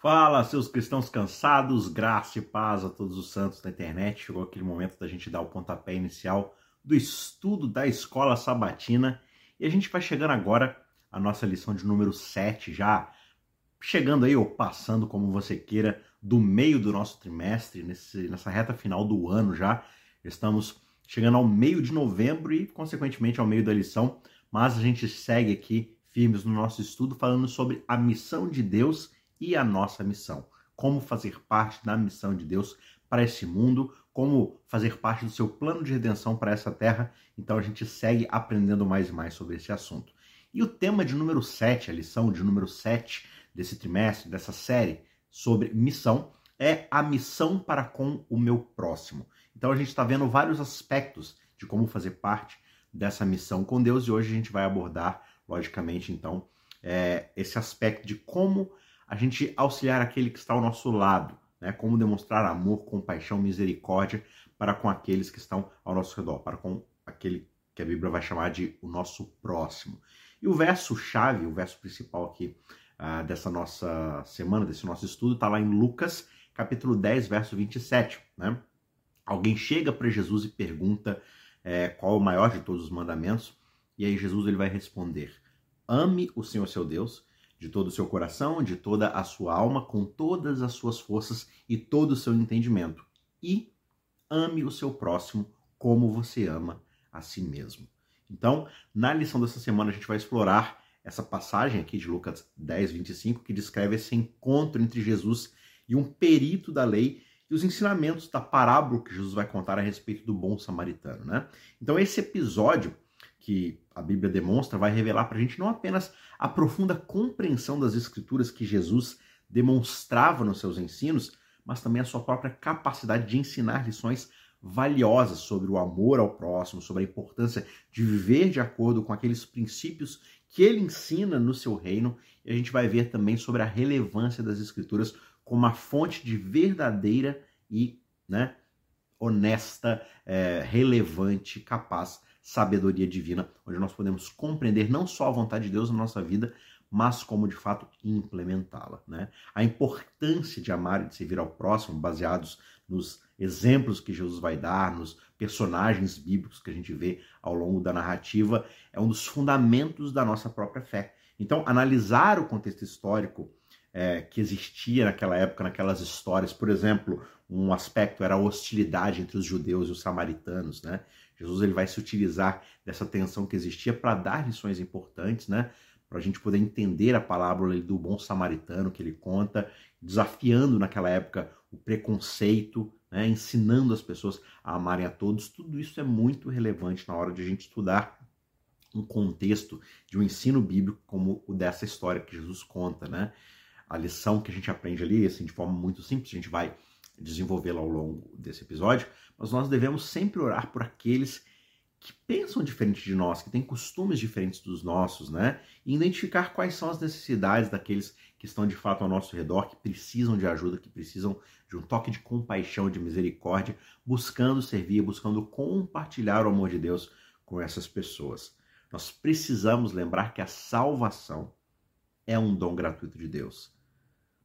Fala, seus cristãos cansados, graça e paz a todos os santos da internet. Chegou aquele momento da gente dar o pontapé inicial do estudo da escola sabatina e a gente vai chegando agora à nossa lição de número 7, já chegando aí ou passando, como você queira, do meio do nosso trimestre, nesse, nessa reta final do ano já. Estamos chegando ao meio de novembro e, consequentemente, ao meio da lição, mas a gente segue aqui firmes no nosso estudo falando sobre a missão de Deus e a nossa missão. Como fazer parte da missão de Deus para esse mundo, como fazer parte do seu plano de redenção para essa terra. Então a gente segue aprendendo mais e mais sobre esse assunto. E o tema de número 7, a lição de número 7 desse trimestre, dessa série sobre missão, é a missão para com o meu próximo. Então a gente está vendo vários aspectos de como fazer parte dessa missão com Deus e hoje a gente vai abordar, logicamente, então, é, esse aspecto de como a gente auxiliar aquele que está ao nosso lado, né? Como demonstrar amor, compaixão, misericórdia para com aqueles que estão ao nosso redor, para com aquele que a Bíblia vai chamar de o nosso próximo. E o verso chave, o verso principal aqui uh, dessa nossa semana, desse nosso estudo, está lá em Lucas, capítulo 10, verso 27, né? Alguém chega para Jesus e pergunta é, qual o maior de todos os mandamentos, e aí Jesus ele vai responder: Ame o Senhor seu Deus de todo o seu coração, de toda a sua alma, com todas as suas forças e todo o seu entendimento. E ame o seu próximo como você ama a si mesmo. Então, na lição dessa semana, a gente vai explorar essa passagem aqui de Lucas 10, 25, que descreve esse encontro entre Jesus e um perito da lei e os ensinamentos da parábola que Jesus vai contar a respeito do bom samaritano. Né? Então, esse episódio que a Bíblia demonstra vai revelar para a gente não apenas a profunda compreensão das Escrituras que Jesus demonstrava nos seus ensinos, mas também a sua própria capacidade de ensinar lições valiosas sobre o amor ao próximo, sobre a importância de viver de acordo com aqueles princípios que ele ensina no seu reino. E a gente vai ver também sobre a relevância das Escrituras como uma fonte de verdadeira e né, honesta, é, relevante, capaz sabedoria divina, onde nós podemos compreender não só a vontade de Deus na nossa vida, mas como de fato implementá-la. Né? A importância de amar e de servir ao próximo, baseados nos exemplos que Jesus vai dar, nos personagens bíblicos que a gente vê ao longo da narrativa, é um dos fundamentos da nossa própria fé. Então, analisar o contexto histórico é, que existia naquela época, naquelas histórias, por exemplo, um aspecto era a hostilidade entre os judeus e os samaritanos, né? Jesus ele vai se utilizar dessa tensão que existia para dar lições importantes, né? Para a gente poder entender a palavra do bom samaritano que ele conta, desafiando naquela época o preconceito, né? ensinando as pessoas a amarem a todos. Tudo isso é muito relevante na hora de a gente estudar um contexto de um ensino bíblico como o dessa história que Jesus conta, né? A lição que a gente aprende ali, assim, de forma muito simples, a gente vai desenvolvê-la ao longo desse episódio, mas nós devemos sempre orar por aqueles que pensam diferente de nós, que têm costumes diferentes dos nossos, né? E identificar quais são as necessidades daqueles que estão de fato ao nosso redor, que precisam de ajuda, que precisam de um toque de compaixão, de misericórdia, buscando servir, buscando compartilhar o amor de Deus com essas pessoas. Nós precisamos lembrar que a salvação é um dom gratuito de Deus.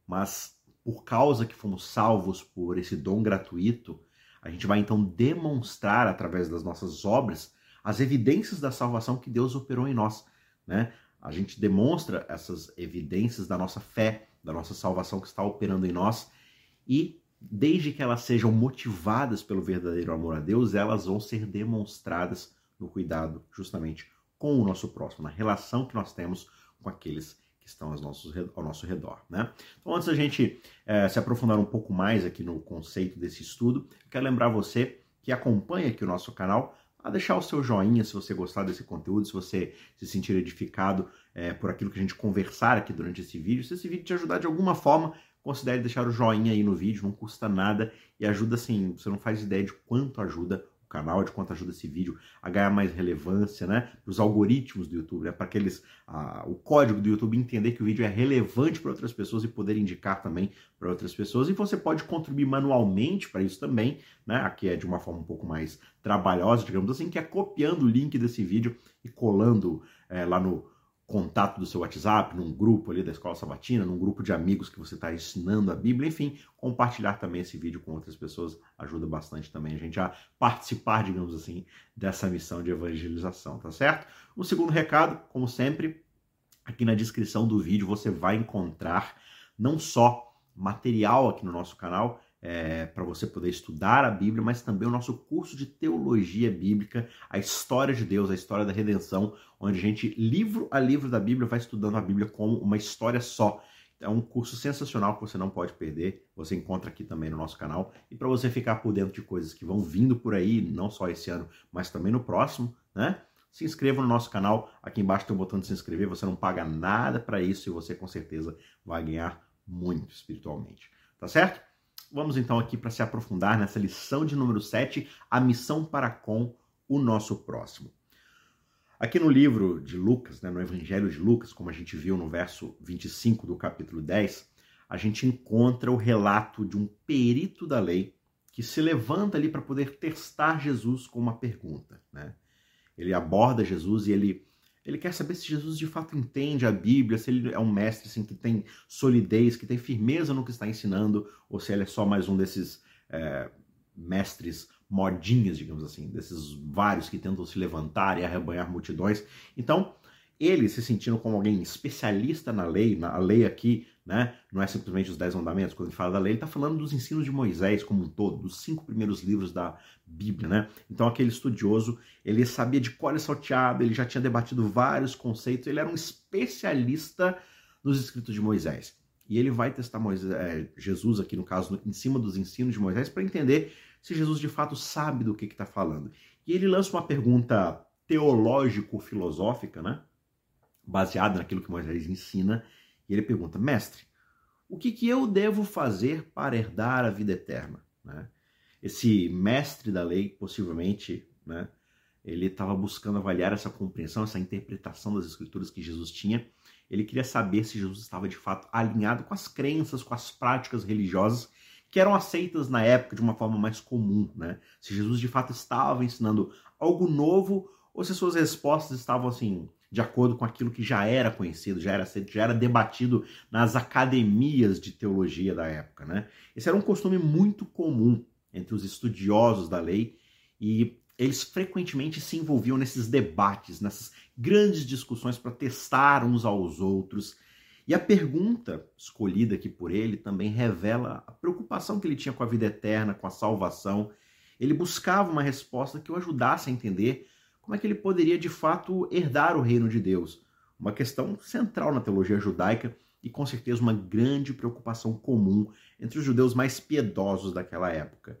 Mas por causa que fomos salvos por esse dom gratuito, a gente vai então demonstrar através das nossas obras as evidências da salvação que Deus operou em nós, né? A gente demonstra essas evidências da nossa fé, da nossa salvação que está operando em nós e desde que elas sejam motivadas pelo verdadeiro amor a Deus, elas vão ser demonstradas no cuidado justamente com o nosso próximo, na relação que nós temos com aqueles que estão ao nosso, ao nosso redor. Né? Então, antes da gente é, se aprofundar um pouco mais aqui no conceito desse estudo, quero lembrar você que acompanha aqui o nosso canal a deixar o seu joinha se você gostar desse conteúdo, se você se sentir edificado é, por aquilo que a gente conversar aqui durante esse vídeo. Se esse vídeo te ajudar de alguma forma, considere deixar o joinha aí no vídeo, não custa nada e ajuda assim, você não faz ideia de quanto ajuda canal, de quanto ajuda esse vídeo a ganhar mais relevância, né? Os algoritmos do YouTube, né? Para aqueles, o código do YouTube entender que o vídeo é relevante para outras pessoas e poder indicar também para outras pessoas. E você pode contribuir manualmente para isso também, né? Aqui é de uma forma um pouco mais trabalhosa, digamos assim, que é copiando o link desse vídeo e colando é, lá no contato do seu WhatsApp, num grupo ali da Escola Sabatina, num grupo de amigos que você está ensinando a Bíblia, enfim, compartilhar também esse vídeo com outras pessoas ajuda bastante também a gente a participar, digamos assim, dessa missão de evangelização, tá certo? O segundo recado, como sempre, aqui na descrição do vídeo você vai encontrar não só material aqui no nosso canal, é, para você poder estudar a Bíblia, mas também o nosso curso de teologia bíblica, a história de Deus, a história da redenção, onde a gente, livro a livro da Bíblia, vai estudando a Bíblia como uma história só. É um curso sensacional que você não pode perder. Você encontra aqui também no nosso canal. E para você ficar por dentro de coisas que vão vindo por aí, não só esse ano, mas também no próximo, né? Se inscreva no nosso canal. Aqui embaixo tem o botão de se inscrever. Você não paga nada para isso e você com certeza vai ganhar muito espiritualmente. Tá certo? Vamos então aqui para se aprofundar nessa lição de número 7, a missão para com o nosso próximo. Aqui no livro de Lucas, né, no Evangelho de Lucas, como a gente viu no verso 25 do capítulo 10, a gente encontra o relato de um perito da lei que se levanta ali para poder testar Jesus com uma pergunta. Né? Ele aborda Jesus e ele ele quer saber se Jesus de fato entende a Bíblia, se ele é um mestre assim, que tem solidez, que tem firmeza no que está ensinando, ou se ele é só mais um desses é, mestres modinhas, digamos assim, desses vários que tentam se levantar e arrebanhar multidões. Então, ele se sentindo como alguém especialista na lei, na lei aqui, né? Não é simplesmente os Dez Mandamentos. Quando ele fala da lei, ele está falando dos ensinos de Moisés como um todo, dos cinco primeiros livros da Bíblia, né? Então, aquele estudioso, ele sabia de cor e salteado, ele já tinha debatido vários conceitos, ele era um especialista nos escritos de Moisés. E ele vai testar Moisés, é, Jesus aqui, no caso, em cima dos ensinos de Moisés, para entender se Jesus de fato sabe do que está falando. E ele lança uma pergunta teológico-filosófica, né? Baseado naquilo que Moisés ensina, e ele pergunta: Mestre, o que, que eu devo fazer para herdar a vida eterna? Né? Esse mestre da lei, possivelmente, né, ele estava buscando avaliar essa compreensão, essa interpretação das escrituras que Jesus tinha. Ele queria saber se Jesus estava de fato alinhado com as crenças, com as práticas religiosas que eram aceitas na época de uma forma mais comum, né? Se Jesus de fato estava ensinando algo novo ou se suas respostas estavam assim de acordo com aquilo que já era conhecido, já era, já era debatido nas academias de teologia da época. Né? Esse era um costume muito comum entre os estudiosos da lei e eles frequentemente se envolviam nesses debates, nessas grandes discussões para testar uns aos outros. E a pergunta escolhida aqui por ele também revela a preocupação que ele tinha com a vida eterna, com a salvação. Ele buscava uma resposta que o ajudasse a entender como é que ele poderia de fato herdar o reino de Deus? Uma questão central na teologia judaica e com certeza uma grande preocupação comum entre os judeus mais piedosos daquela época.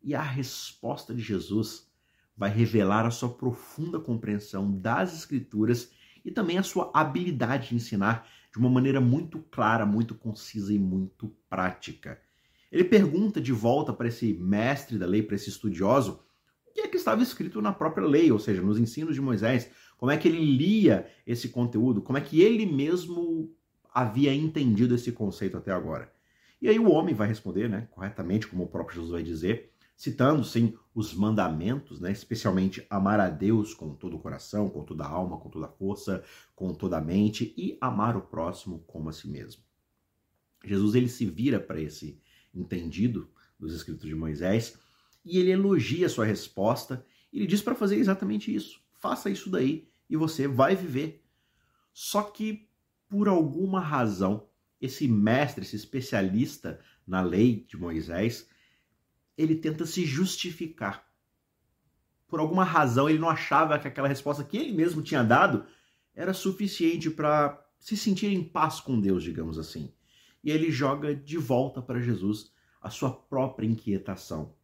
E a resposta de Jesus vai revelar a sua profunda compreensão das Escrituras e também a sua habilidade de ensinar de uma maneira muito clara, muito concisa e muito prática. Ele pergunta de volta para esse mestre da lei, para esse estudioso, que é que estava escrito na própria lei, ou seja, nos ensinos de Moisés. Como é que ele lia esse conteúdo? Como é que ele mesmo havia entendido esse conceito até agora? E aí o homem vai responder, né, corretamente, como o próprio Jesus vai dizer, citando sim os mandamentos, né, especialmente amar a Deus com todo o coração, com toda a alma, com toda a força, com toda a mente e amar o próximo como a si mesmo. Jesus ele se vira para esse entendido dos escritos de Moisés e ele elogia a sua resposta. Ele diz para fazer exatamente isso. Faça isso daí e você vai viver. Só que, por alguma razão, esse mestre, esse especialista na lei de Moisés, ele tenta se justificar. Por alguma razão, ele não achava que aquela resposta que ele mesmo tinha dado era suficiente para se sentir em paz com Deus, digamos assim. E ele joga de volta para Jesus a sua própria inquietação.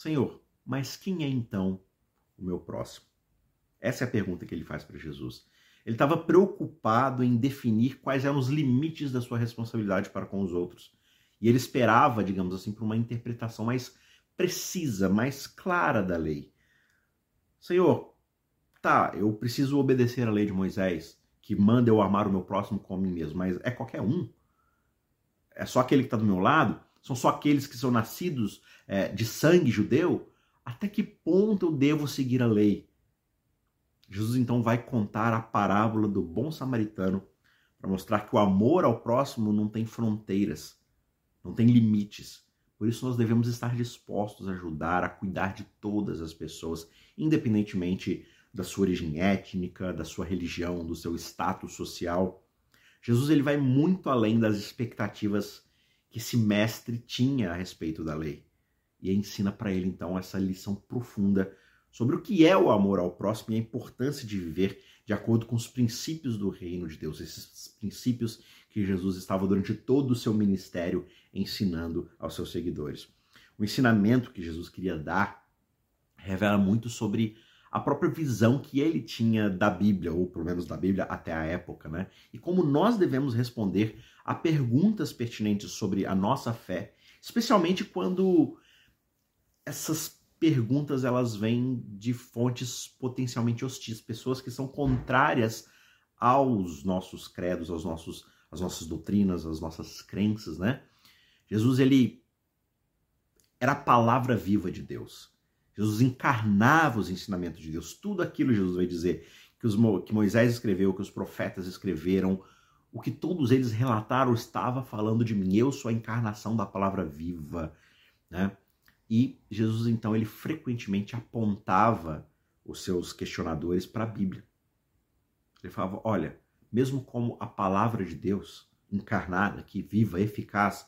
Senhor, mas quem é então o meu próximo? Essa é a pergunta que ele faz para Jesus. Ele estava preocupado em definir quais eram os limites da sua responsabilidade para com os outros. E ele esperava, digamos assim, por uma interpretação mais precisa, mais clara da lei. Senhor, tá, eu preciso obedecer a lei de Moisés, que manda eu amar o meu próximo como a mim mesmo, mas é qualquer um? É só aquele que está do meu lado? São só aqueles que são nascidos é, de sangue judeu? Até que ponto eu devo seguir a lei? Jesus então vai contar a parábola do bom samaritano para mostrar que o amor ao próximo não tem fronteiras, não tem limites. Por isso nós devemos estar dispostos a ajudar, a cuidar de todas as pessoas, independentemente da sua origem étnica, da sua religião, do seu status social. Jesus ele vai muito além das expectativas que esse mestre tinha a respeito da lei e ensina para ele então essa lição profunda sobre o que é o amor ao próximo e a importância de viver de acordo com os princípios do reino de Deus, esses princípios que Jesus estava durante todo o seu ministério ensinando aos seus seguidores. O ensinamento que Jesus queria dar revela muito sobre a própria visão que ele tinha da Bíblia, ou pelo menos da Bíblia até a época, né? E como nós devemos responder a perguntas pertinentes sobre a nossa fé, especialmente quando essas perguntas elas vêm de fontes potencialmente hostis, pessoas que são contrárias aos nossos credos, aos nossos, às nossas doutrinas, às nossas crenças, né? Jesus ele era a palavra viva de Deus. Jesus encarnava os ensinamentos de Deus. Tudo aquilo Jesus vai dizer que, os, que Moisés escreveu, que os profetas escreveram, o que todos eles relataram estava falando de mim. Eu sou a encarnação da palavra viva, né? E Jesus, então, ele frequentemente apontava os seus questionadores para a Bíblia. Ele falava: olha, mesmo como a palavra de Deus, encarnada, que viva, eficaz,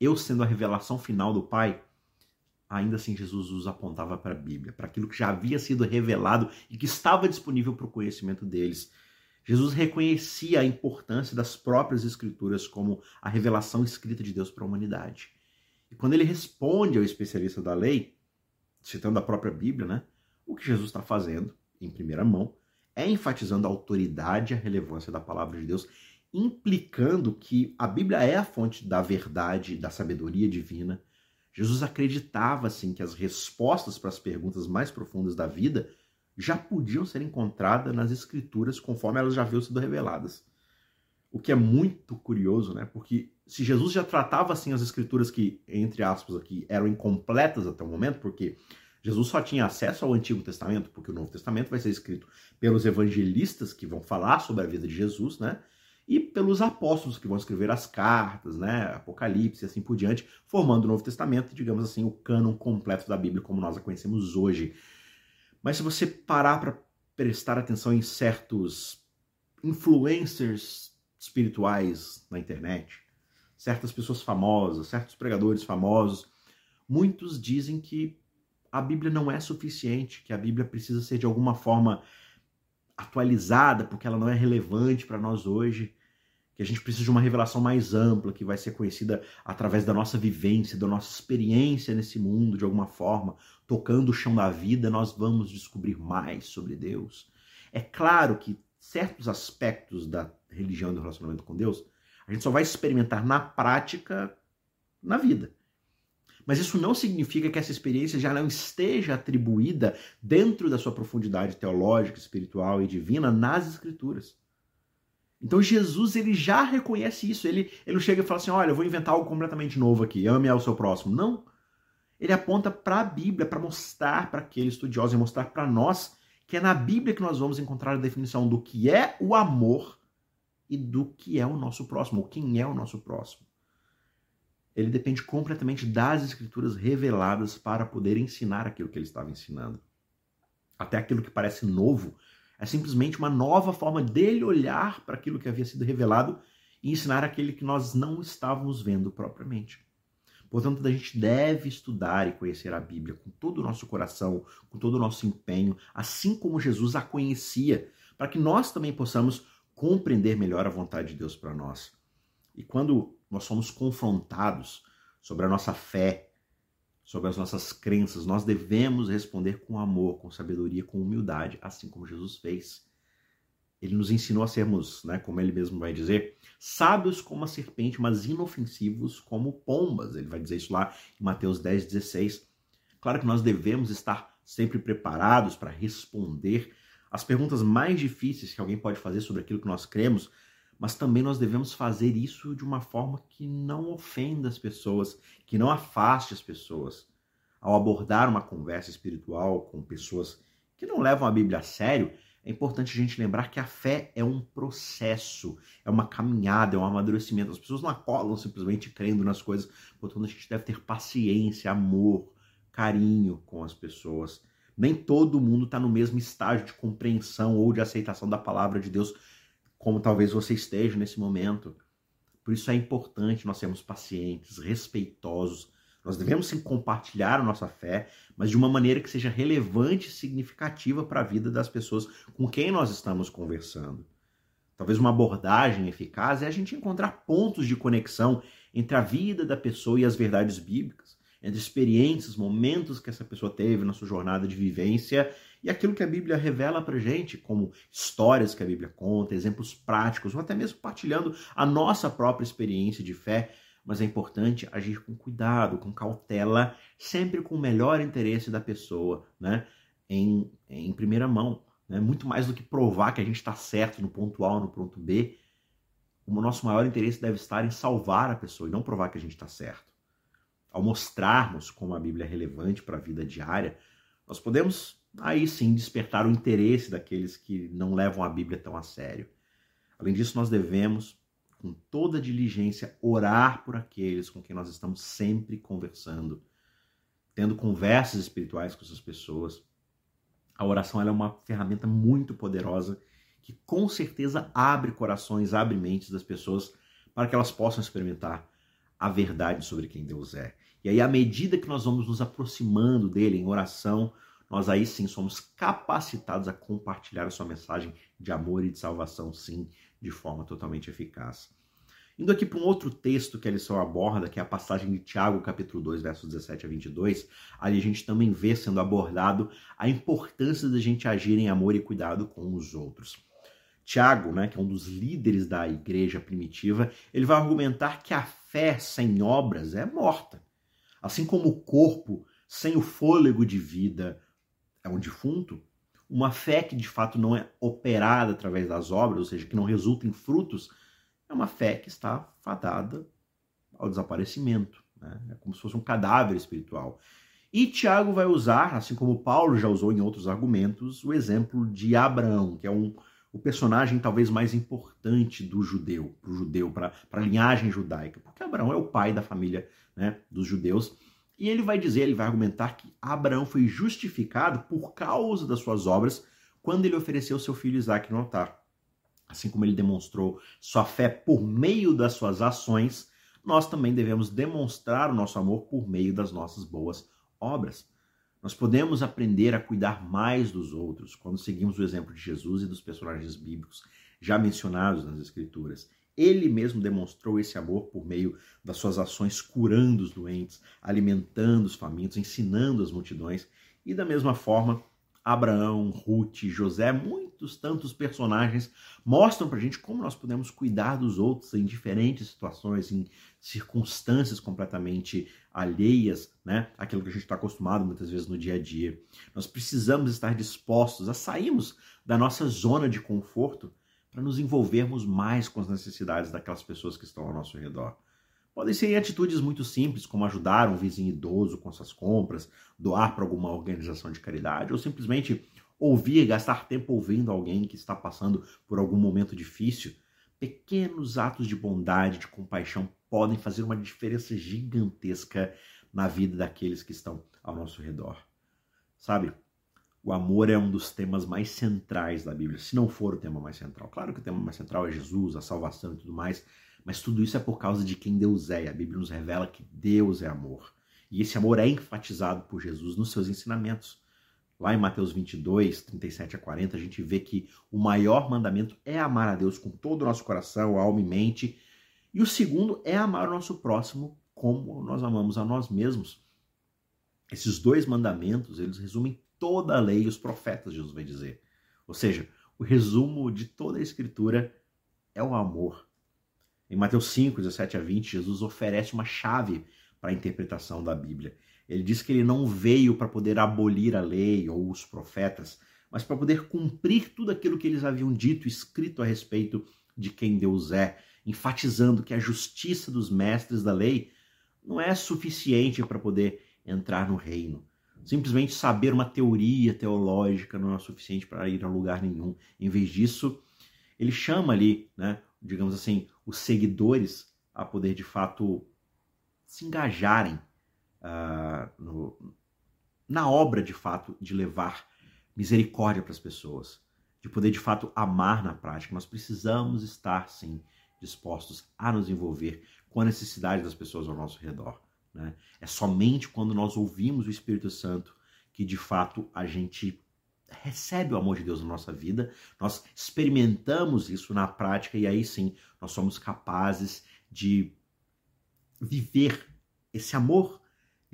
eu sendo a revelação final do Pai, ainda assim Jesus os apontava para a Bíblia, para aquilo que já havia sido revelado e que estava disponível para o conhecimento deles. Jesus reconhecia a importância das próprias Escrituras como a revelação escrita de Deus para a humanidade. E quando ele responde ao especialista da lei, citando a própria Bíblia, né, o que Jesus está fazendo, em primeira mão, é enfatizando a autoridade e a relevância da palavra de Deus, implicando que a Bíblia é a fonte da verdade, da sabedoria divina. Jesus acreditava, assim, que as respostas para as perguntas mais profundas da vida já podiam ser encontradas nas Escrituras conforme elas já haviam sido reveladas. O que é muito curioso, né? Porque se Jesus já tratava assim as escrituras que, entre aspas, aqui eram incompletas até o momento, porque Jesus só tinha acesso ao Antigo Testamento, porque o Novo Testamento vai ser escrito pelos evangelistas que vão falar sobre a vida de Jesus, né? E pelos apóstolos que vão escrever as cartas, né? Apocalipse e assim por diante, formando o Novo Testamento, digamos assim, o cânon completo da Bíblia como nós a conhecemos hoje. Mas se você parar para prestar atenção em certos influencers espirituais na internet, certas pessoas famosas, certos pregadores famosos, muitos dizem que a Bíblia não é suficiente, que a Bíblia precisa ser de alguma forma atualizada, porque ela não é relevante para nós hoje, que a gente precisa de uma revelação mais ampla, que vai ser conhecida através da nossa vivência, da nossa experiência nesse mundo, de alguma forma, tocando o chão da vida, nós vamos descobrir mais sobre Deus. É claro que certos aspectos da religião e do relacionamento com Deus a gente só vai experimentar na prática na vida. Mas isso não significa que essa experiência já não esteja atribuída dentro da sua profundidade teológica, espiritual e divina nas escrituras. Então Jesus ele já reconhece isso. Ele, ele chega e fala assim: olha, eu vou inventar algo completamente novo aqui, ame ao seu próximo. Não. Ele aponta para a Bíblia para mostrar para aquele estudioso e mostrar para nós que é na Bíblia que nós vamos encontrar a definição do que é o amor e do que é o nosso próximo, ou quem é o nosso próximo. Ele depende completamente das escrituras reveladas para poder ensinar aquilo que ele estava ensinando. Até aquilo que parece novo é simplesmente uma nova forma dele olhar para aquilo que havia sido revelado e ensinar aquele que nós não estávamos vendo propriamente. Portanto, a gente deve estudar e conhecer a Bíblia com todo o nosso coração, com todo o nosso empenho, assim como Jesus a conhecia, para que nós também possamos compreender melhor a vontade de Deus para nós. E quando nós somos confrontados sobre a nossa fé, sobre as nossas crenças, nós devemos responder com amor, com sabedoria, com humildade, assim como Jesus fez. Ele nos ensinou a sermos, né, como ele mesmo vai dizer, sábios como a serpente, mas inofensivos como pombas. Ele vai dizer isso lá em Mateus 10, 16. Claro que nós devemos estar sempre preparados para responder as perguntas mais difíceis que alguém pode fazer sobre aquilo que nós cremos, mas também nós devemos fazer isso de uma forma que não ofenda as pessoas, que não afaste as pessoas. Ao abordar uma conversa espiritual com pessoas que não levam a Bíblia a sério, é importante a gente lembrar que a fé é um processo, é uma caminhada, é um amadurecimento. As pessoas não acolam simplesmente crendo nas coisas, portanto a gente deve ter paciência, amor, carinho com as pessoas. Nem todo mundo está no mesmo estágio de compreensão ou de aceitação da palavra de Deus, como talvez você esteja nesse momento. Por isso é importante nós sermos pacientes, respeitosos. Nós devemos sim compartilhar a nossa fé, mas de uma maneira que seja relevante e significativa para a vida das pessoas com quem nós estamos conversando. Talvez uma abordagem eficaz é a gente encontrar pontos de conexão entre a vida da pessoa e as verdades bíblicas, entre experiências, momentos que essa pessoa teve na sua jornada de vivência e aquilo que a Bíblia revela para gente, como histórias que a Bíblia conta, exemplos práticos, ou até mesmo partilhando a nossa própria experiência de fé. Mas é importante agir com cuidado, com cautela, sempre com o melhor interesse da pessoa, né? Em, em primeira mão. Né? Muito mais do que provar que a gente está certo no ponto A ou no ponto B, o nosso maior interesse deve estar em salvar a pessoa e não provar que a gente está certo. Ao mostrarmos como a Bíblia é relevante para a vida diária, nós podemos aí sim despertar o interesse daqueles que não levam a Bíblia tão a sério. Além disso, nós devemos, com toda diligência, orar por aqueles com quem nós estamos sempre conversando, tendo conversas espirituais com essas pessoas. A oração é uma ferramenta muito poderosa que com certeza abre corações, abre mentes das pessoas para que elas possam experimentar a verdade sobre quem Deus é. E aí, à medida que nós vamos nos aproximando dele em oração, nós aí sim somos capacitados a compartilhar a sua mensagem de amor e de salvação, sim, de forma totalmente eficaz. Indo aqui para um outro texto que a lição aborda, que é a passagem de Tiago, capítulo 2, versos 17 a 22, ali a gente também vê sendo abordado a importância da gente agir em amor e cuidado com os outros. Tiago, né, que é um dos líderes da igreja primitiva, ele vai argumentar que a fé sem obras é morta. Assim como o corpo sem o fôlego de vida é um defunto, uma fé que de fato não é operada através das obras, ou seja, que não resulta em frutos, é uma fé que está fadada ao desaparecimento. Né? É como se fosse um cadáver espiritual. E Tiago vai usar, assim como Paulo já usou em outros argumentos, o exemplo de Abraão, que é um, o personagem talvez mais importante do judeu, para o judeu, para a linhagem judaica, porque Abraão é o pai da família né, dos judeus. E ele vai dizer, ele vai argumentar que Abraão foi justificado por causa das suas obras quando ele ofereceu seu filho Isaac no altar. Assim como ele demonstrou sua fé por meio das suas ações, nós também devemos demonstrar o nosso amor por meio das nossas boas obras. Nós podemos aprender a cuidar mais dos outros quando seguimos o exemplo de Jesus e dos personagens bíblicos já mencionados nas Escrituras. Ele mesmo demonstrou esse amor por meio das suas ações curando os doentes, alimentando os famintos, ensinando as multidões. E da mesma forma, Abraão, Ruth, José, muitos tantos personagens mostram para a gente como nós podemos cuidar dos outros em diferentes situações, em circunstâncias completamente alheias, né? Aquilo que a gente está acostumado muitas vezes no dia a dia. Nós precisamos estar dispostos a sairmos da nossa zona de conforto para nos envolvermos mais com as necessidades daquelas pessoas que estão ao nosso redor. Podem ser atitudes muito simples, como ajudar um vizinho idoso com suas compras, doar para alguma organização de caridade, ou simplesmente ouvir, gastar tempo ouvindo alguém que está passando por algum momento difícil. Pequenos atos de bondade, de compaixão podem fazer uma diferença gigantesca na vida daqueles que estão ao nosso redor. Sabe? o amor é um dos temas mais centrais da Bíblia, se não for o tema mais central. Claro que o tema mais central é Jesus, a salvação e tudo mais, mas tudo isso é por causa de quem Deus é. A Bíblia nos revela que Deus é amor. E esse amor é enfatizado por Jesus nos seus ensinamentos. Lá em Mateus 22, 37 a 40, a gente vê que o maior mandamento é amar a Deus com todo o nosso coração, alma e mente. E o segundo é amar o nosso próximo como nós amamos a nós mesmos. Esses dois mandamentos, eles resumem toda a lei e os profetas, Jesus vai dizer. Ou seja, o resumo de toda a escritura é o amor. Em Mateus 5, 17 a 20, Jesus oferece uma chave para a interpretação da Bíblia. Ele diz que ele não veio para poder abolir a lei ou os profetas, mas para poder cumprir tudo aquilo que eles haviam dito, escrito a respeito de quem Deus é, enfatizando que a justiça dos mestres da lei não é suficiente para poder entrar no reino. Simplesmente saber uma teoria teológica não é suficiente para ir a lugar nenhum. Em vez disso, ele chama ali, né, digamos assim, os seguidores a poder de fato se engajarem uh, no, na obra de fato de levar misericórdia para as pessoas, de poder de fato amar na prática. Nós precisamos estar, sim, dispostos a nos envolver com a necessidade das pessoas ao nosso redor. Né? É somente quando nós ouvimos o Espírito Santo que de fato a gente recebe o amor de Deus na nossa vida, nós experimentamos isso na prática e aí sim nós somos capazes de viver esse amor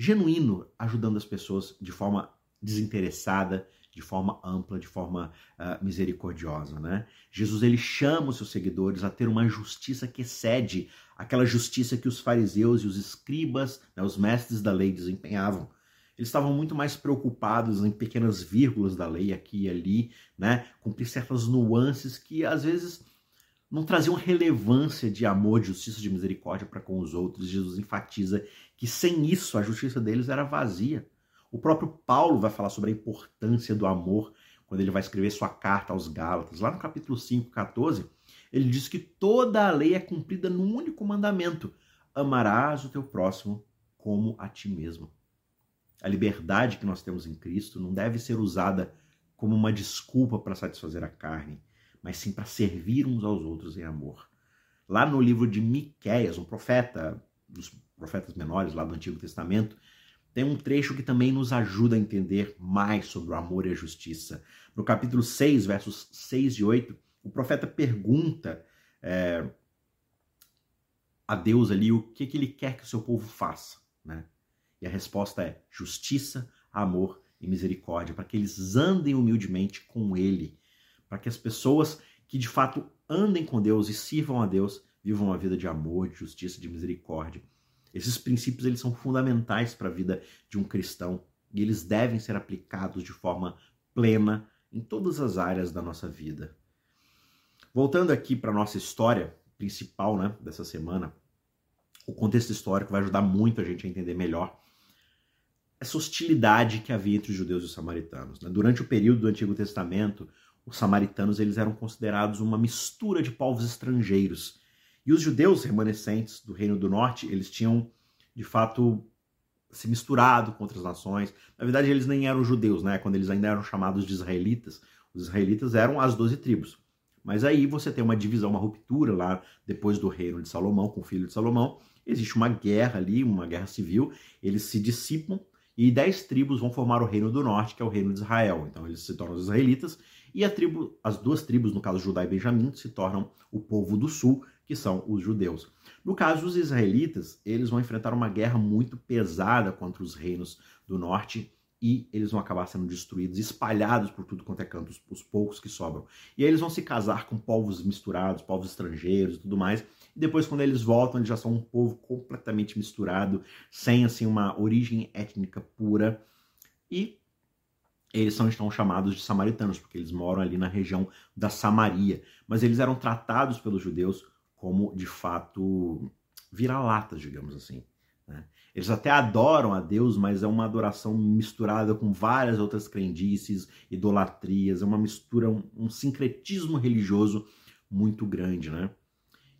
genuíno, ajudando as pessoas de forma desinteressada, de forma ampla, de forma uh, misericordiosa, né? Jesus ele chama os seus seguidores a ter uma justiça que excede aquela justiça que os fariseus e os escribas, né, os mestres da lei desempenhavam. Eles estavam muito mais preocupados em pequenas vírgulas da lei aqui e ali, né? Cumprir certas nuances que às vezes não traziam relevância de amor, de justiça, de misericórdia para com os outros. Jesus enfatiza que sem isso a justiça deles era vazia. O próprio Paulo vai falar sobre a importância do amor quando ele vai escrever sua carta aos Gálatas. Lá no capítulo 5, 14, ele diz que toda a lei é cumprida num único mandamento: amarás o teu próximo como a ti mesmo. A liberdade que nós temos em Cristo não deve ser usada como uma desculpa para satisfazer a carne, mas sim para servir uns aos outros em amor. Lá no livro de Miqueias, um profeta dos profetas menores lá do Antigo Testamento, tem um trecho que também nos ajuda a entender mais sobre o amor e a justiça. No capítulo 6, versos 6 e 8, o profeta pergunta é, a Deus ali o que, que ele quer que o seu povo faça. Né? E a resposta é justiça, amor e misericórdia, para que eles andem humildemente com ele, para que as pessoas que de fato andem com Deus e sirvam a Deus vivam uma vida de amor, de justiça, de misericórdia. Esses princípios eles são fundamentais para a vida de um cristão e eles devem ser aplicados de forma plena em todas as áreas da nossa vida. Voltando aqui para nossa história principal né, dessa semana, o contexto histórico vai ajudar muito a gente a entender melhor essa hostilidade que havia entre os judeus e os samaritanos. Né? Durante o período do Antigo Testamento, os samaritanos eles eram considerados uma mistura de povos estrangeiros e os judeus remanescentes do Reino do Norte, eles tinham, de fato, se misturado com outras nações. Na verdade, eles nem eram judeus, né? Quando eles ainda eram chamados de israelitas, os israelitas eram as doze tribos. Mas aí você tem uma divisão, uma ruptura lá depois do reino de Salomão, com o filho de Salomão. Existe uma guerra ali, uma guerra civil. Eles se dissipam e dez tribos vão formar o reino do norte, que é o reino de Israel. Então eles se tornam os israelitas e a tribo, as duas tribos, no caso Judá e Benjamim, se tornam o povo do sul, que são os judeus. No caso dos israelitas, eles vão enfrentar uma guerra muito pesada contra os reinos do norte e eles vão acabar sendo destruídos, espalhados por tudo quanto é canto, os, os poucos que sobram. E aí eles vão se casar com povos misturados, povos estrangeiros e tudo mais. E depois, quando eles voltam, eles já são um povo completamente misturado, sem assim uma origem étnica pura. E eles são então chamados de samaritanos, porque eles moram ali na região da Samaria. Mas eles eram tratados pelos judeus como de fato vira-latas, digamos assim. Né? Eles até adoram a Deus, mas é uma adoração misturada com várias outras crendices, idolatrias, é uma mistura, um, um sincretismo religioso muito grande, né?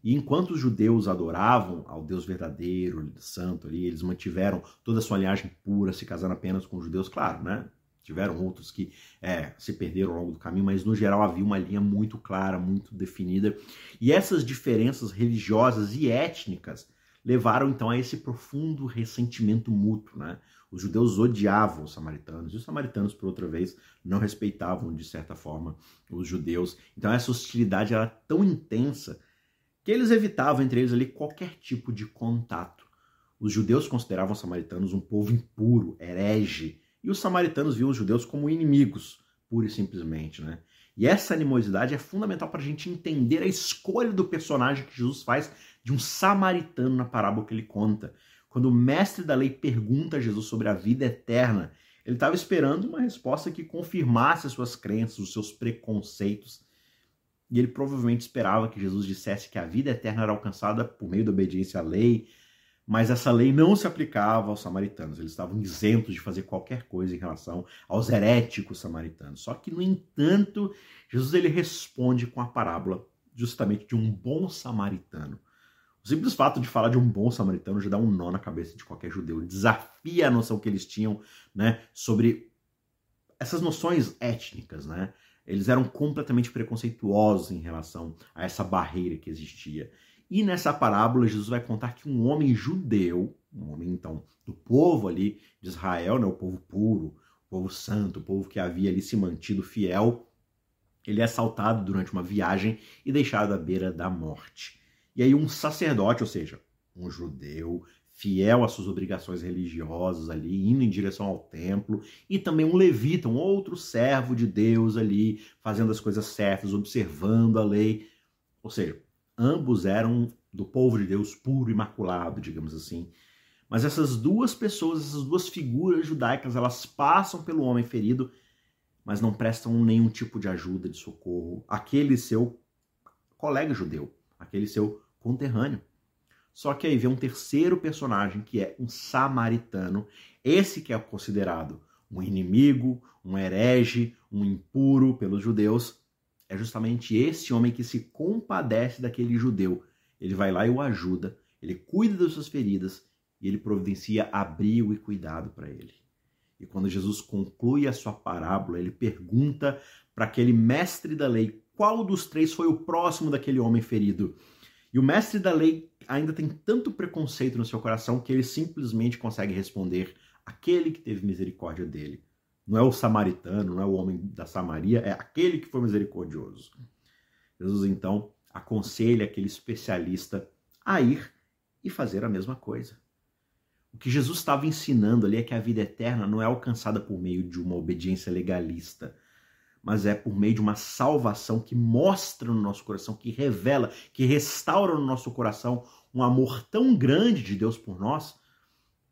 E enquanto os judeus adoravam ao Deus verdadeiro, santo ali, eles mantiveram toda a sua linhagem pura, se casando apenas com os judeus, claro, né? Tiveram outros que é, se perderam ao longo do caminho, mas no geral havia uma linha muito clara, muito definida. E essas diferenças religiosas e étnicas levaram então a esse profundo ressentimento mútuo. Né? Os judeus odiavam os samaritanos, e os samaritanos, por outra vez, não respeitavam, de certa forma, os judeus. Então essa hostilidade era tão intensa que eles evitavam entre eles ali qualquer tipo de contato. Os judeus consideravam os samaritanos um povo impuro, herege, e os samaritanos viam os judeus como inimigos, pura e simplesmente, né? E essa animosidade é fundamental para a gente entender a escolha do personagem que Jesus faz de um samaritano na parábola que ele conta. Quando o mestre da lei pergunta a Jesus sobre a vida eterna, ele estava esperando uma resposta que confirmasse as suas crenças, os seus preconceitos. E ele provavelmente esperava que Jesus dissesse que a vida eterna era alcançada por meio da obediência à lei, mas essa lei não se aplicava aos samaritanos. Eles estavam isentos de fazer qualquer coisa em relação aos heréticos samaritanos. Só que, no entanto, Jesus ele responde com a parábola justamente de um bom samaritano. O simples fato de falar de um bom samaritano já dá um nó na cabeça de qualquer judeu. Desafia a noção que eles tinham né, sobre essas noções étnicas. Né? Eles eram completamente preconceituosos em relação a essa barreira que existia. E nessa parábola, Jesus vai contar que um homem judeu, um homem então do povo ali de Israel, né, o povo puro, o povo santo, o povo que havia ali se mantido fiel, ele é assaltado durante uma viagem e deixado à beira da morte. E aí um sacerdote, ou seja, um judeu fiel às suas obrigações religiosas ali, indo em direção ao templo, e também um levita, um outro servo de Deus ali, fazendo as coisas certas, observando a lei. Ou seja, ambos eram do povo de Deus puro, imaculado, digamos assim. Mas essas duas pessoas, essas duas figuras judaicas, elas passam pelo homem ferido, mas não prestam nenhum tipo de ajuda, de socorro. Aquele seu colega judeu, aquele seu conterrâneo. Só que aí vem um terceiro personagem que é um samaritano, esse que é considerado um inimigo, um herege, um impuro pelos judeus. É justamente esse homem que se compadece daquele judeu. Ele vai lá e o ajuda, ele cuida das suas feridas e ele providencia abrigo e cuidado para ele. E quando Jesus conclui a sua parábola, ele pergunta para aquele mestre da lei qual dos três foi o próximo daquele homem ferido. E o mestre da lei ainda tem tanto preconceito no seu coração que ele simplesmente consegue responder aquele que teve misericórdia dele. Não é o samaritano, não é o homem da Samaria, é aquele que foi misericordioso. Jesus então aconselha aquele especialista a ir e fazer a mesma coisa. O que Jesus estava ensinando ali é que a vida eterna não é alcançada por meio de uma obediência legalista, mas é por meio de uma salvação que mostra no nosso coração, que revela, que restaura no nosso coração um amor tão grande de Deus por nós,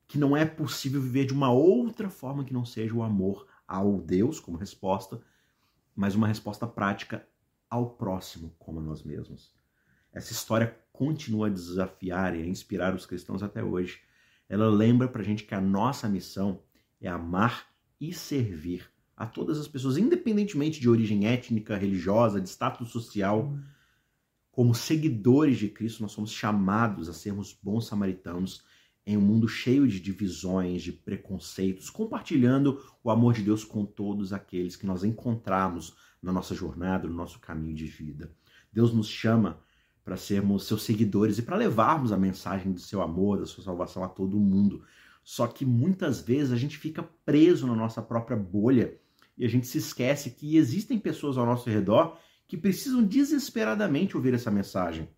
que não é possível viver de uma outra forma que não seja o amor ao Deus como resposta, mas uma resposta prática ao próximo como a nós mesmos. Essa história continua a desafiar e a inspirar os cristãos até hoje. Ela lembra pra gente que a nossa missão é amar e servir a todas as pessoas, independentemente de origem étnica, religiosa, de status social. Como seguidores de Cristo, nós somos chamados a sermos bons samaritanos em um mundo cheio de divisões, de preconceitos, compartilhando o amor de Deus com todos aqueles que nós encontramos na nossa jornada, no nosso caminho de vida. Deus nos chama para sermos seus seguidores e para levarmos a mensagem do seu amor, da sua salvação a todo mundo. Só que muitas vezes a gente fica preso na nossa própria bolha e a gente se esquece que existem pessoas ao nosso redor que precisam desesperadamente ouvir essa mensagem.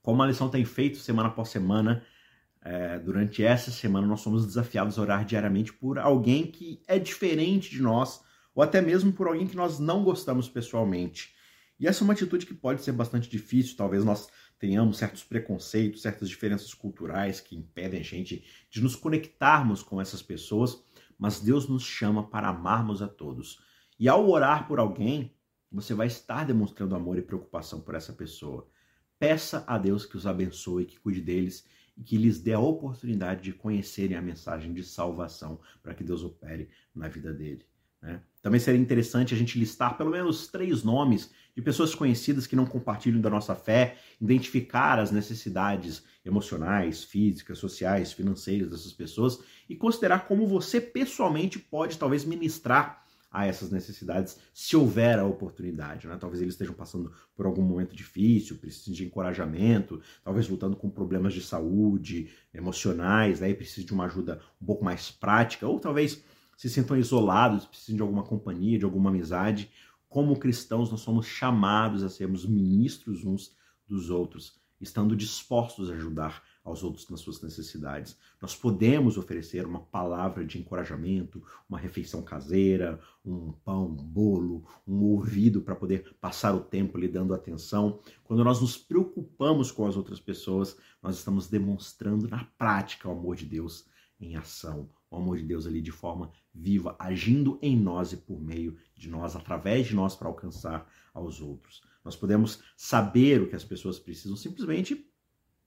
Como a lição tem feito semana após semana, é, durante essa semana nós somos desafiados a orar diariamente por alguém que é diferente de nós, ou até mesmo por alguém que nós não gostamos pessoalmente. E essa é uma atitude que pode ser bastante difícil, talvez nós tenhamos certos preconceitos, certas diferenças culturais que impedem a gente de nos conectarmos com essas pessoas mas Deus nos chama para amarmos a todos. E ao orar por alguém, você vai estar demonstrando amor e preocupação por essa pessoa. Peça a Deus que os abençoe, que cuide deles e que lhes dê a oportunidade de conhecerem a mensagem de salvação para que Deus opere na vida dele. Né? Também seria interessante a gente listar pelo menos três nomes de pessoas conhecidas que não compartilham da nossa fé, identificar as necessidades emocionais, físicas, sociais, financeiras dessas pessoas e considerar como você pessoalmente pode talvez ministrar a essas necessidades, se houver a oportunidade. Né? Talvez eles estejam passando por algum momento difícil, precisem de encorajamento, talvez lutando com problemas de saúde, emocionais, aí né? de uma ajuda um pouco mais prática, ou talvez se sintam isolados, precisem de alguma companhia, de alguma amizade. Como cristãos, nós somos chamados a sermos ministros uns dos outros, estando dispostos a ajudar aos outros nas suas necessidades. Nós podemos oferecer uma palavra de encorajamento, uma refeição caseira, um pão, um bolo, um ouvido para poder passar o tempo lhe dando atenção. Quando nós nos preocupamos com as outras pessoas, nós estamos demonstrando na prática o amor de Deus em ação, o amor de Deus ali de forma viva, agindo em nós e por meio de nós, através de nós para alcançar aos outros. Nós podemos saber o que as pessoas precisam simplesmente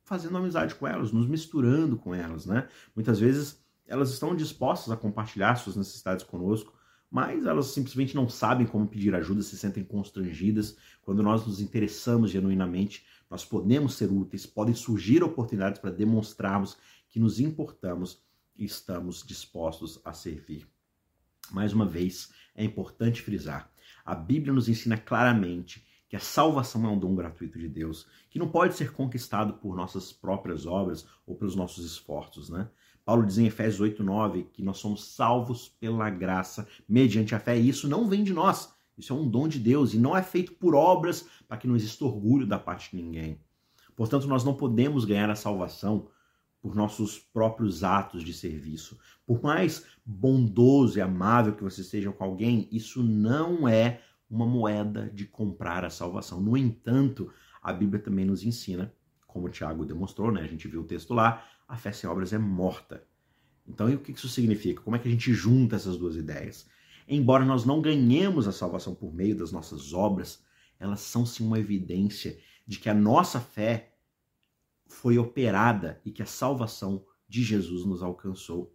fazendo amizade com elas, nos misturando com elas, né? Muitas vezes elas estão dispostas a compartilhar suas necessidades conosco, mas elas simplesmente não sabem como pedir ajuda, se sentem constrangidas. Quando nós nos interessamos genuinamente, nós podemos ser úteis, podem surgir oportunidades para demonstrarmos que nos importamos estamos dispostos a servir. Mais uma vez, é importante frisar: a Bíblia nos ensina claramente que a salvação é um dom gratuito de Deus, que não pode ser conquistado por nossas próprias obras ou pelos nossos esforços, né? Paulo diz em Efésios 8:9 que nós somos salvos pela graça, mediante a fé, e isso não vem de nós. Isso é um dom de Deus e não é feito por obras para que não exista orgulho da parte de ninguém. Portanto, nós não podemos ganhar a salvação por nossos próprios atos de serviço. Por mais bondoso e amável que você seja com alguém, isso não é uma moeda de comprar a salvação. No entanto, a Bíblia também nos ensina, como o Tiago demonstrou, né? A gente viu o texto lá, a fé sem obras é morta. Então, e o que isso significa? Como é que a gente junta essas duas ideias? Embora nós não ganhemos a salvação por meio das nossas obras, elas são sim uma evidência de que a nossa fé foi operada e que a salvação de Jesus nos alcançou.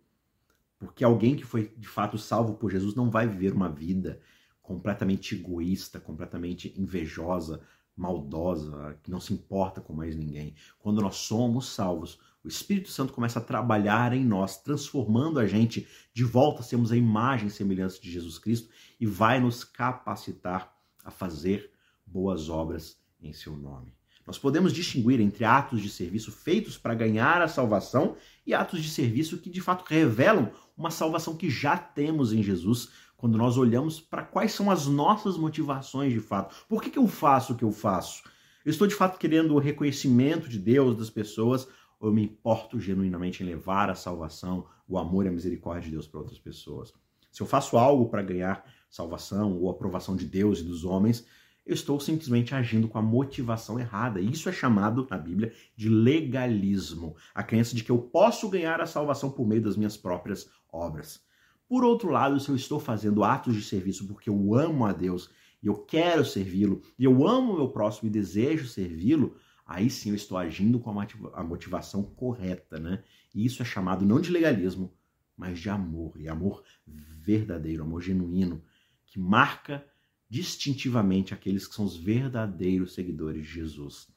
Porque alguém que foi de fato salvo por Jesus não vai viver uma vida completamente egoísta, completamente invejosa, maldosa, que não se importa com mais ninguém. Quando nós somos salvos, o Espírito Santo começa a trabalhar em nós, transformando a gente de volta sermos a imagem e semelhança de Jesus Cristo e vai nos capacitar a fazer boas obras em seu nome. Nós podemos distinguir entre atos de serviço feitos para ganhar a salvação e atos de serviço que de fato revelam uma salvação que já temos em Jesus, quando nós olhamos para quais são as nossas motivações de fato. Por que, que eu faço o que eu faço? Eu estou de fato querendo o reconhecimento de Deus, das pessoas, ou eu me importo genuinamente em levar a salvação, o amor e a misericórdia de Deus para outras pessoas? Se eu faço algo para ganhar salvação ou aprovação de Deus e dos homens, eu estou simplesmente agindo com a motivação errada. Isso é chamado na Bíblia de legalismo a crença de que eu posso ganhar a salvação por meio das minhas próprias obras. Por outro lado, se eu estou fazendo atos de serviço porque eu amo a Deus e eu quero servi-lo, e eu amo o meu próximo e desejo servi-lo, aí sim eu estou agindo com a motivação correta, né? E isso é chamado não de legalismo, mas de amor, e amor verdadeiro, amor genuíno, que marca distintivamente aqueles que são os verdadeiros seguidores de Jesus.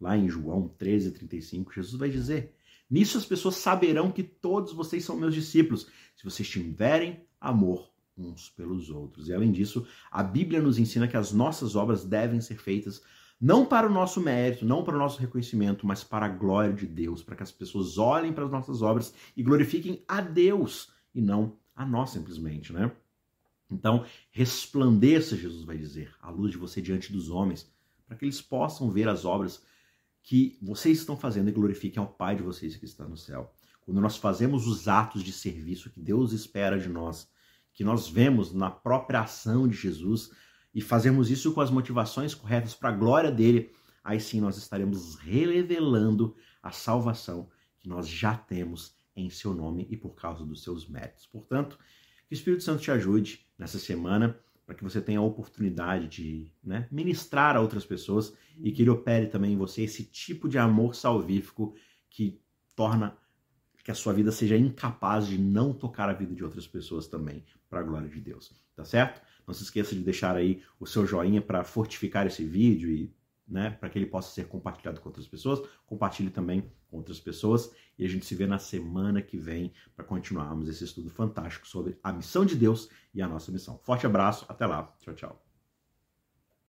Lá em João 13:35, Jesus vai dizer: Nisso as pessoas saberão que todos vocês são meus discípulos, se vocês tiverem amor uns pelos outros. E além disso, a Bíblia nos ensina que as nossas obras devem ser feitas não para o nosso mérito, não para o nosso reconhecimento, mas para a glória de Deus, para que as pessoas olhem para as nossas obras e glorifiquem a Deus e não a nós simplesmente, né? Então, resplandeça, Jesus vai dizer, a luz de você diante dos homens, para que eles possam ver as obras que vocês estão fazendo e glorifiquem ao Pai de vocês que está no céu. Quando nós fazemos os atos de serviço que Deus espera de nós, que nós vemos na própria ação de Jesus e fazemos isso com as motivações corretas para a glória dele, aí sim nós estaremos revelando a salvação que nós já temos em seu nome e por causa dos seus méritos. Portanto, que o Espírito Santo te ajude nessa semana para que você tenha a oportunidade de né, ministrar a outras pessoas e que ele opere também em você esse tipo de amor salvífico que torna que a sua vida seja incapaz de não tocar a vida de outras pessoas também, para a glória de Deus. Tá certo? Não se esqueça de deixar aí o seu joinha para fortificar esse vídeo e né, para que ele possa ser compartilhado com outras pessoas. Compartilhe também com outras pessoas e a gente se vê na semana que vem para continuarmos esse estudo fantástico sobre a missão de Deus e a nossa missão. Forte abraço, até lá. Tchau, tchau.